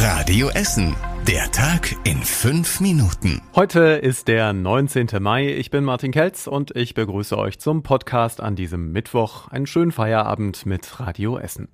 Radio Essen. Der Tag in fünf Minuten. Heute ist der 19. Mai. Ich bin Martin Kelz und ich begrüße euch zum Podcast an diesem Mittwoch. Einen schönen Feierabend mit Radio Essen.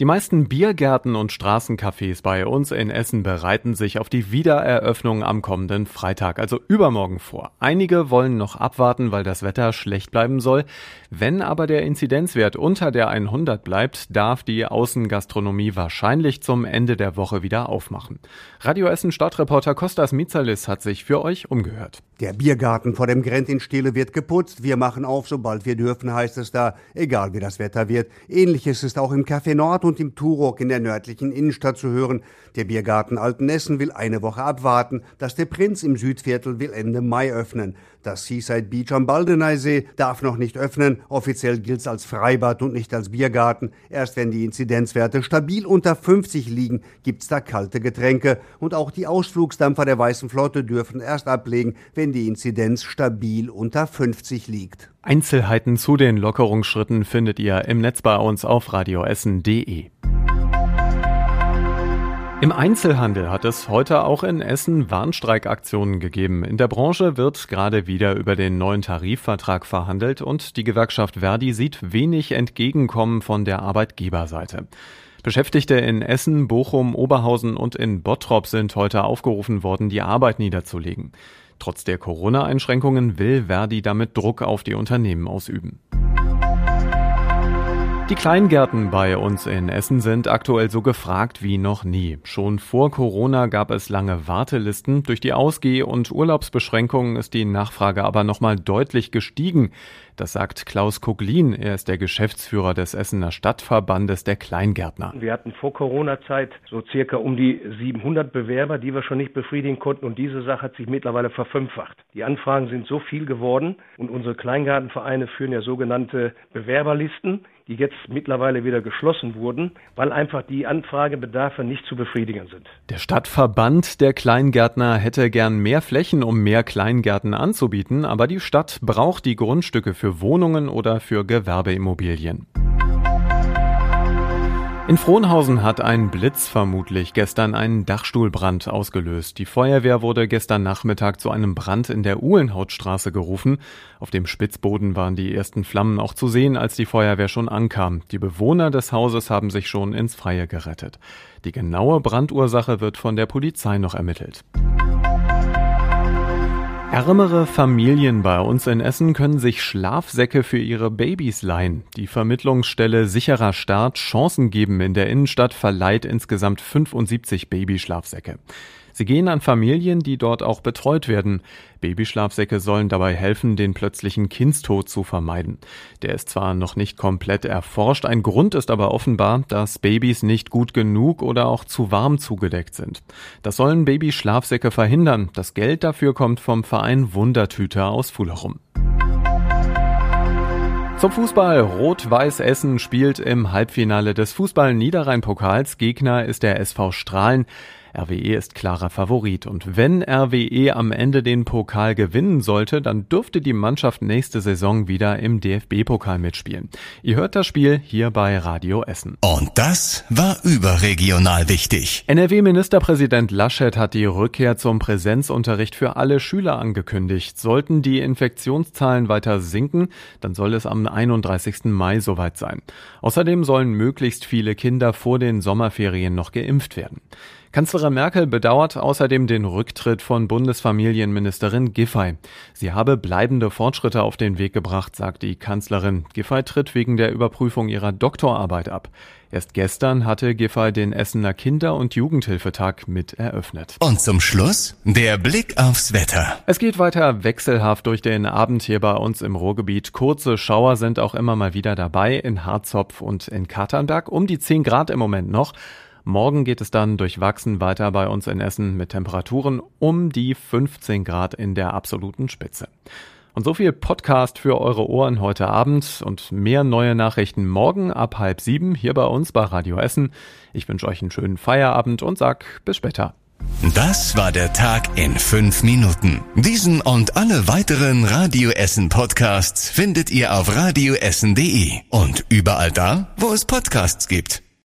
Die meisten Biergärten und Straßencafés bei uns in Essen bereiten sich auf die Wiedereröffnung am kommenden Freitag, also übermorgen vor. Einige wollen noch abwarten, weil das Wetter schlecht bleiben soll. Wenn aber der Inzidenzwert unter der 100 bleibt, darf die Außengastronomie wahrscheinlich zum Ende der Woche wieder aufmachen. Radio Essen Stadtreporter Kostas Mitzalis hat sich für euch umgehört. Der Biergarten vor dem Grenz in Stele wird geputzt. Wir machen auf, sobald wir dürfen, heißt es da, egal wie das Wetter wird. Ähnliches ist auch im Café Nord und im Turok in der nördlichen Innenstadt zu hören. Der Biergarten Altenessen will eine Woche abwarten. Das Der Prinz im Südviertel will Ende Mai öffnen. Das Seaside Beach am Baldeneysee darf noch nicht öffnen. Offiziell gilt's als Freibad und nicht als Biergarten. Erst wenn die Inzidenzwerte stabil unter 50 liegen, gibt's da kalte Getränke. Und auch die Ausflugsdampfer der Weißen Flotte dürfen erst ablegen, wenn die Inzidenz stabil unter 50 liegt. Einzelheiten zu den Lockerungsschritten findet ihr im Netz bei uns auf radioessen.de. Im Einzelhandel hat es heute auch in Essen Warnstreikaktionen gegeben. In der Branche wird gerade wieder über den neuen Tarifvertrag verhandelt und die Gewerkschaft Verdi sieht wenig Entgegenkommen von der Arbeitgeberseite. Beschäftigte in Essen, Bochum, Oberhausen und in Bottrop sind heute aufgerufen worden, die Arbeit niederzulegen. Trotz der Corona-Einschränkungen will Verdi damit Druck auf die Unternehmen ausüben. Die Kleingärten bei uns in Essen sind aktuell so gefragt wie noch nie. Schon vor Corona gab es lange Wartelisten. Durch die Ausgeh- und Urlaubsbeschränkungen ist die Nachfrage aber nochmal deutlich gestiegen. Das sagt Klaus Kuglin. Er ist der Geschäftsführer des Essener Stadtverbandes der Kleingärtner. Wir hatten vor Corona-Zeit so circa um die 700 Bewerber, die wir schon nicht befriedigen konnten. Und diese Sache hat sich mittlerweile verfünffacht. Die Anfragen sind so viel geworden. Und unsere Kleingartenvereine führen ja sogenannte Bewerberlisten die jetzt mittlerweile wieder geschlossen wurden, weil einfach die Anfragebedarfe nicht zu befriedigen sind. Der Stadtverband der Kleingärtner hätte gern mehr Flächen, um mehr Kleingärten anzubieten, aber die Stadt braucht die Grundstücke für Wohnungen oder für Gewerbeimmobilien. In Frohnhausen hat ein Blitz vermutlich gestern einen Dachstuhlbrand ausgelöst. Die Feuerwehr wurde gestern Nachmittag zu einem Brand in der Uhlenhautstraße gerufen. Auf dem Spitzboden waren die ersten Flammen auch zu sehen, als die Feuerwehr schon ankam. Die Bewohner des Hauses haben sich schon ins Freie gerettet. Die genaue Brandursache wird von der Polizei noch ermittelt. Ärmere Familien bei uns in Essen können sich Schlafsäcke für ihre Babys leihen. Die Vermittlungsstelle Sicherer Start Chancen geben in der Innenstadt verleiht insgesamt 75 Babyschlafsäcke. Sie gehen an Familien, die dort auch betreut werden. Babyschlafsäcke sollen dabei helfen, den plötzlichen Kindstod zu vermeiden. Der ist zwar noch nicht komplett erforscht, ein Grund ist aber offenbar, dass Babys nicht gut genug oder auch zu warm zugedeckt sind. Das sollen Babyschlafsäcke verhindern. Das Geld dafür kommt vom Verein Wundertüter aus Fullerum. Zum Fußball. Rot-Weiß Essen spielt im Halbfinale des Fußball-Niederrhein-Pokals. Gegner ist der SV Strahlen. RWE ist klarer Favorit und wenn RWE am Ende den Pokal gewinnen sollte, dann dürfte die Mannschaft nächste Saison wieder im DFB-Pokal mitspielen. Ihr hört das Spiel hier bei Radio Essen. Und das war überregional wichtig. NRW-Ministerpräsident Laschet hat die Rückkehr zum Präsenzunterricht für alle Schüler angekündigt. Sollten die Infektionszahlen weiter sinken, dann soll es am 31. Mai soweit sein. Außerdem sollen möglichst viele Kinder vor den Sommerferien noch geimpft werden. Kanzlerin Merkel bedauert außerdem den Rücktritt von Bundesfamilienministerin Giffey. Sie habe bleibende Fortschritte auf den Weg gebracht, sagt die Kanzlerin. Giffey tritt wegen der Überprüfung ihrer Doktorarbeit ab. Erst gestern hatte Giffey den Essener Kinder- und Jugendhilfetag mit eröffnet. Und zum Schluss der Blick aufs Wetter. Es geht weiter wechselhaft durch den Abend hier bei uns im Ruhrgebiet. Kurze Schauer sind auch immer mal wieder dabei in Harzopf und in Katernberg. Um die 10 Grad im Moment noch. Morgen geht es dann durchwachsen weiter bei uns in Essen mit Temperaturen um die 15 Grad in der absoluten Spitze. Und so viel Podcast für eure Ohren heute Abend und mehr neue Nachrichten morgen ab halb sieben hier bei uns bei Radio Essen. Ich wünsche euch einen schönen Feierabend und sag bis später. Das war der Tag in fünf Minuten. Diesen und alle weiteren Radio Essen Podcasts findet ihr auf radioessen.de und überall da, wo es Podcasts gibt.